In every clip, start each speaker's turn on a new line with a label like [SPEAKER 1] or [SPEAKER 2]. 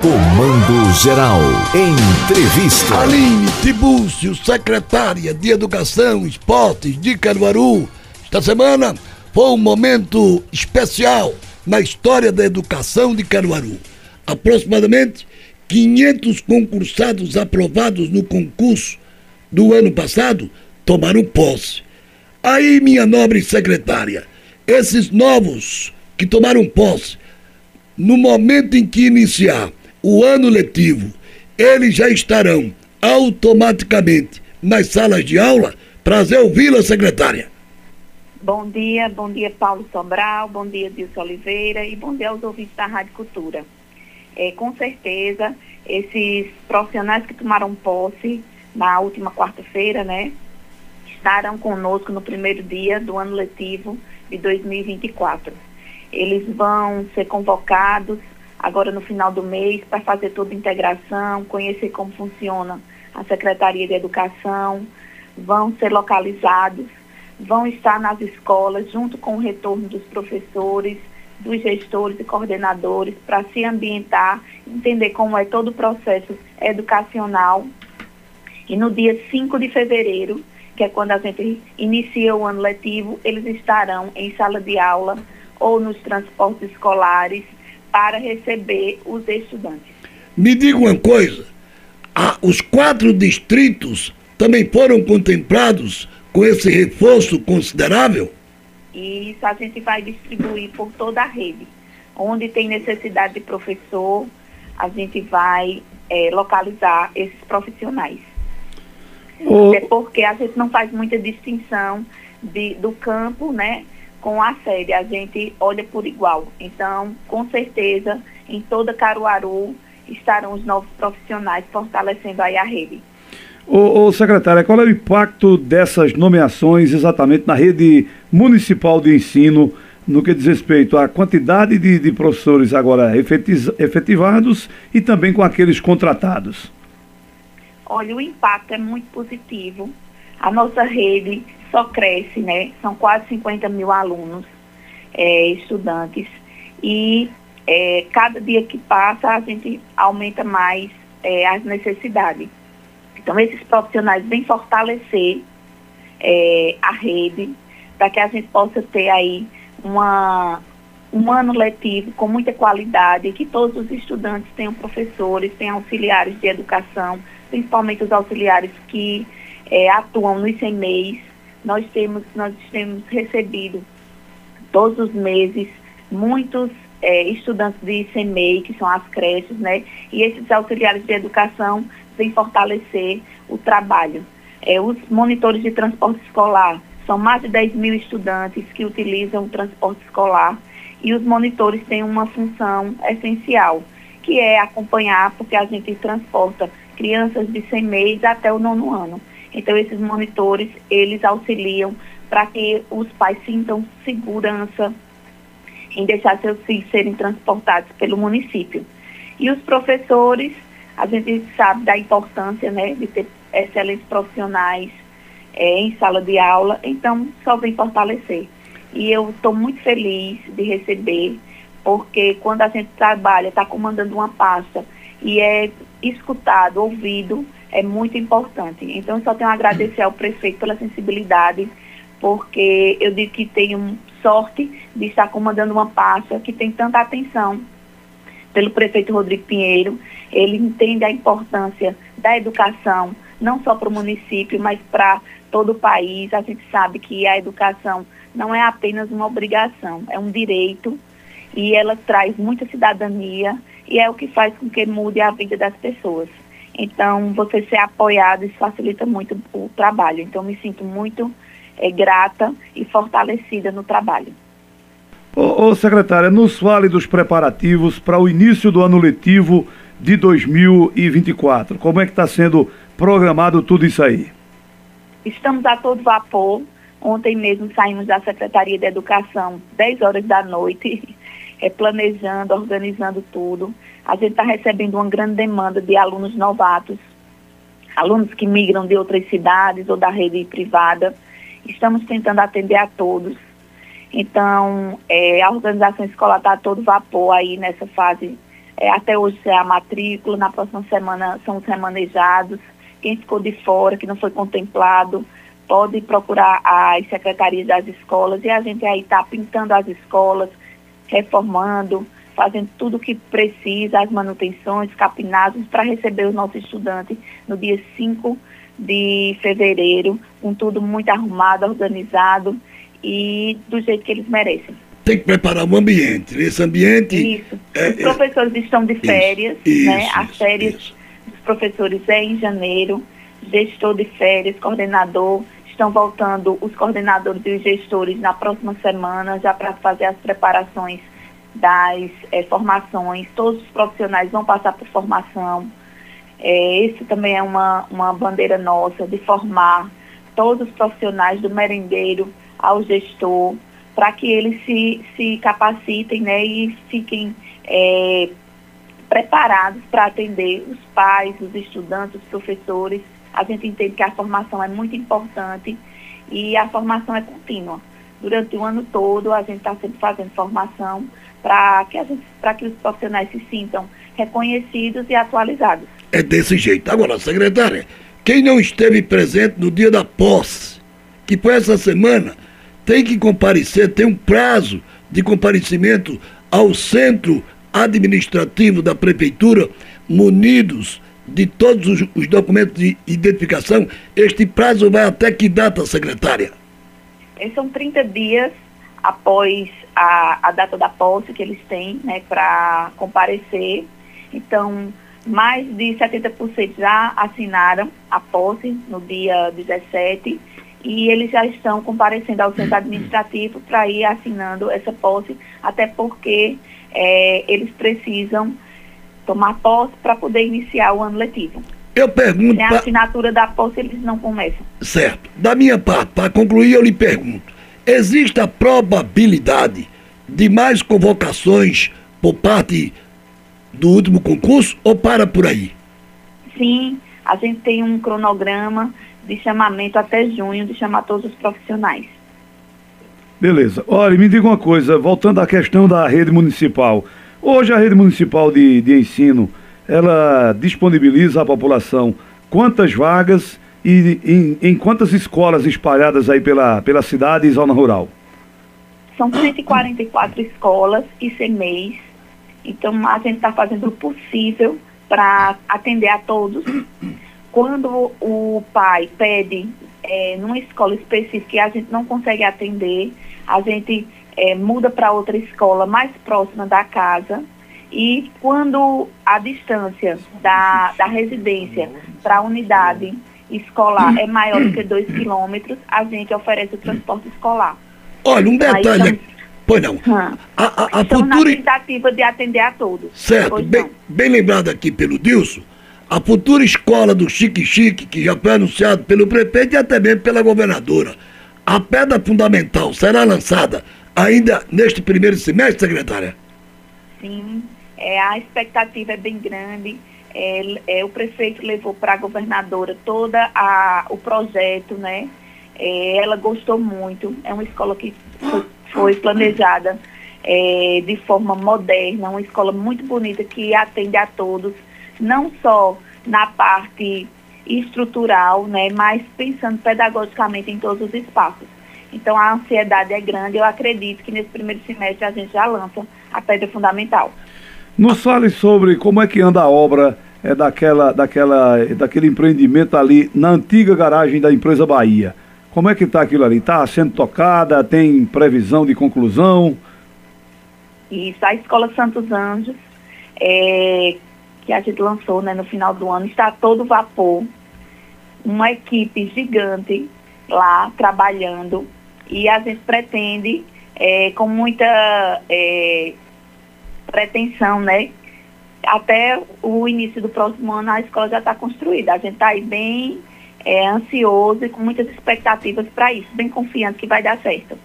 [SPEAKER 1] Comando Geral. Entrevista.
[SPEAKER 2] Aline Tibúcio, secretária de Educação Esportes de Caruaru. Esta semana foi um momento especial na história da educação de Caruaru. Aproximadamente 500 concursados aprovados no concurso do ano passado tomaram posse. Aí, minha nobre secretária, esses novos que tomaram posse, no momento em que iniciar o ano letivo, eles já estarão automaticamente nas salas de aula? Prazer ouvi-la, secretária.
[SPEAKER 3] Bom dia, bom dia Paulo Sobral, bom dia Dilson Oliveira e bom dia aos ouvintes da Rádio Cultura. É, com certeza, esses profissionais que tomaram posse na última quarta-feira, né, estarão conosco no primeiro dia do ano letivo de 2024. Eles vão ser convocados agora no final do mês para fazer toda a integração, conhecer como funciona a Secretaria de Educação, vão ser localizados, vão estar nas escolas junto com o retorno dos professores, dos gestores e coordenadores para se ambientar, entender como é todo o processo educacional. E no dia 5 de fevereiro, que é quando a gente inicia o ano letivo, eles estarão em sala de aula ou nos transportes escolares para receber os estudantes.
[SPEAKER 2] Me diga uma coisa, ah, os quatro distritos também foram contemplados com esse reforço considerável?
[SPEAKER 3] Isso a gente vai distribuir por toda a rede. Onde tem necessidade de professor, a gente vai é, localizar esses profissionais. O... Até porque a gente não faz muita distinção de, do campo, né? Com a sede, a gente olha por igual. Então, com certeza, em toda Caruaru estarão os novos profissionais fortalecendo aí a rede.
[SPEAKER 4] Ô, ô secretária, qual é o impacto dessas nomeações exatamente na rede municipal de ensino no que diz respeito à quantidade de, de professores agora efetivados e também com aqueles contratados?
[SPEAKER 3] Olha, o impacto é muito positivo. A nossa rede só cresce, né? São quase 50 mil alunos, é, estudantes, e é, cada dia que passa a gente aumenta mais é, as necessidades. Então, esses profissionais vêm fortalecer é, a rede para que a gente possa ter aí uma, um ano letivo com muita qualidade, que todos os estudantes tenham professores, tenham auxiliares de educação, principalmente os auxiliares que é, atuam nos CMEs, nós temos, nós temos recebido todos os meses muitos é, estudantes de ICMEI, que são as creches, né? E esses auxiliares de educação vêm fortalecer o trabalho. É, os monitores de transporte escolar, são mais de 10 mil estudantes que utilizam o transporte escolar e os monitores têm uma função essencial, que é acompanhar, porque a gente transporta crianças de 100 meses até o nono ano. Então, esses monitores, eles auxiliam para que os pais sintam segurança em deixar seus filhos serem transportados pelo município. E os professores, a gente sabe da importância né, de ter excelentes profissionais é, em sala de aula, então só vem fortalecer. E eu estou muito feliz de receber, porque quando a gente trabalha, está comandando uma pasta e é escutado, ouvido, é muito importante. Então, só tenho a agradecer ao prefeito pela sensibilidade, porque eu digo que tenho sorte de estar comandando uma pasta que tem tanta atenção pelo prefeito Rodrigo Pinheiro. Ele entende a importância da educação, não só para o município, mas para todo o país. A gente sabe que a educação não é apenas uma obrigação, é um direito e ela traz muita cidadania e é o que faz com que mude a vida das pessoas. Então, você ser apoiado, isso facilita muito o trabalho. Então, me sinto muito é, grata e fortalecida no trabalho.
[SPEAKER 4] Ô, ô, secretária, nos fale dos preparativos para o início do ano letivo de 2024. Como é que está sendo programado tudo isso aí?
[SPEAKER 3] Estamos a todo vapor. Ontem mesmo saímos da Secretaria de Educação, 10 horas da noite, é, planejando, organizando tudo. A gente está recebendo uma grande demanda de alunos novatos, alunos que migram de outras cidades ou da rede privada. Estamos tentando atender a todos. Então, é, a organização escolar está todo vapor aí nessa fase é, até hoje é a matrícula, na próxima semana são os remanejados. Quem ficou de fora, que não foi contemplado, pode procurar as secretarias das escolas e a gente aí está pintando as escolas, reformando, fazendo tudo o que precisa, as manutenções, capinados, para receber os nossos estudantes no dia 5 de fevereiro, com tudo muito arrumado, organizado e do jeito que eles merecem.
[SPEAKER 2] Tem que preparar um ambiente. Esse ambiente.
[SPEAKER 3] Isso. É, Os professores é, estão de férias, isso, né? Isso, As férias isso. dos professores é em janeiro, gestor de férias, coordenador. Estão voltando os coordenadores e os gestores na próxima semana, já para fazer as preparações das é, formações. Todos os profissionais vão passar por formação. É, esse também é uma, uma bandeira nossa de formar todos os profissionais do merendeiro ao gestor, para que eles se, se capacitem né, e fiquem é, preparados para atender os pais, os estudantes, os professores. A gente entende que a formação é muito importante e a formação é contínua. Durante o ano todo, a gente está sempre fazendo formação para que, que os profissionais se sintam reconhecidos e atualizados.
[SPEAKER 2] É desse jeito. Agora, secretária, quem não esteve presente no dia da posse, que foi essa semana, tem que comparecer, tem um prazo de comparecimento ao centro administrativo da prefeitura, munidos de todos os, os, documentos de identificação. Este prazo vai até que data, secretária?
[SPEAKER 3] São 30 dias após a, a data da posse que eles têm né, para comparecer. Então, mais de 70% já assinaram a posse no dia 17 e eles já estão comparecendo ao centro administrativo para ir assinando essa posse, até porque é, eles precisam tomar posse para poder iniciar o ano letivo.
[SPEAKER 2] Eu pergunto.
[SPEAKER 3] Sem a assinatura da posse, eles não começam.
[SPEAKER 2] Certo. Da minha parte, para concluir, eu lhe pergunto: existe a probabilidade de mais convocações por parte do último concurso ou para por aí?
[SPEAKER 3] Sim, a gente tem um cronograma de chamamento até junho, de chamar todos os profissionais.
[SPEAKER 4] Beleza. Olha, me diga uma coisa, voltando à questão da rede municipal. Hoje a rede municipal de, de ensino, ela disponibiliza à população quantas vagas e em, em quantas escolas espalhadas aí pela, pela cidade e zona rural?
[SPEAKER 3] São 144 escolas e CMEs. Então a gente está fazendo o possível para atender a todos quando o pai pede é, numa escola específica e a gente não consegue atender, a gente é, muda para outra escola mais próxima da casa. E quando a distância da, da residência para a unidade escolar é maior do que 2 quilômetros, a gente oferece o transporte escolar.
[SPEAKER 2] Olha, um detalhe. Aí, pois não.
[SPEAKER 3] a, a, a futura... na tentativa de atender a todos.
[SPEAKER 2] Certo. Bem, bem lembrado aqui pelo Dilson, a futura escola do Chique Chique, que já foi anunciado pelo prefeito e até mesmo pela governadora. A pedra fundamental será lançada ainda neste primeiro semestre, secretária?
[SPEAKER 3] Sim, é, a expectativa é bem grande. É, é, o prefeito levou para a governadora todo o projeto, né? É, ela gostou muito. É uma escola que foi, foi planejada é, de forma moderna, uma escola muito bonita que atende a todos não só na parte estrutural, né, mas pensando pedagogicamente em todos os espaços. Então a ansiedade é grande, eu acredito que nesse primeiro semestre a gente já lança a pedra fundamental.
[SPEAKER 4] Nos fale sobre como é que anda a obra é, daquela, daquela, daquele empreendimento ali na antiga garagem da empresa Bahia. Como é que está aquilo ali? Está sendo tocada? Tem previsão de conclusão?
[SPEAKER 3] Isso, a Escola Santos Anjos é, que a gente lançou né, no final do ano, está todo vapor. Uma equipe gigante lá trabalhando e a gente pretende, é, com muita é, pretensão, né? Até o início do próximo ano a escola já está construída. A gente está aí bem é, ansioso e com muitas expectativas para isso, bem confiante que vai dar certo.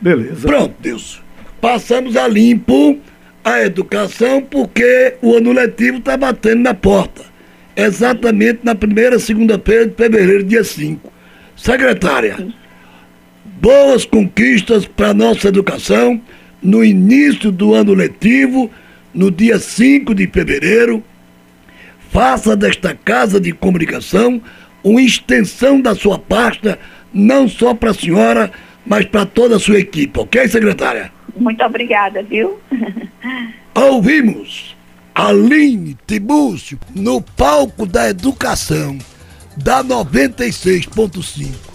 [SPEAKER 2] Beleza. Pronto, Deus. Passamos a limpo a educação porque o ano letivo está batendo na porta. Exatamente na primeira segunda-feira de fevereiro, dia 5. Secretária, boas conquistas para a nossa educação no início do ano letivo, no dia 5 de fevereiro, faça desta casa de comunicação uma extensão da sua pasta, não só para a senhora, mas para toda a sua equipe, ok, secretária?
[SPEAKER 3] Muito obrigada, viu?
[SPEAKER 2] Ouvimos Aline Tibúcio no palco da educação da 96.5.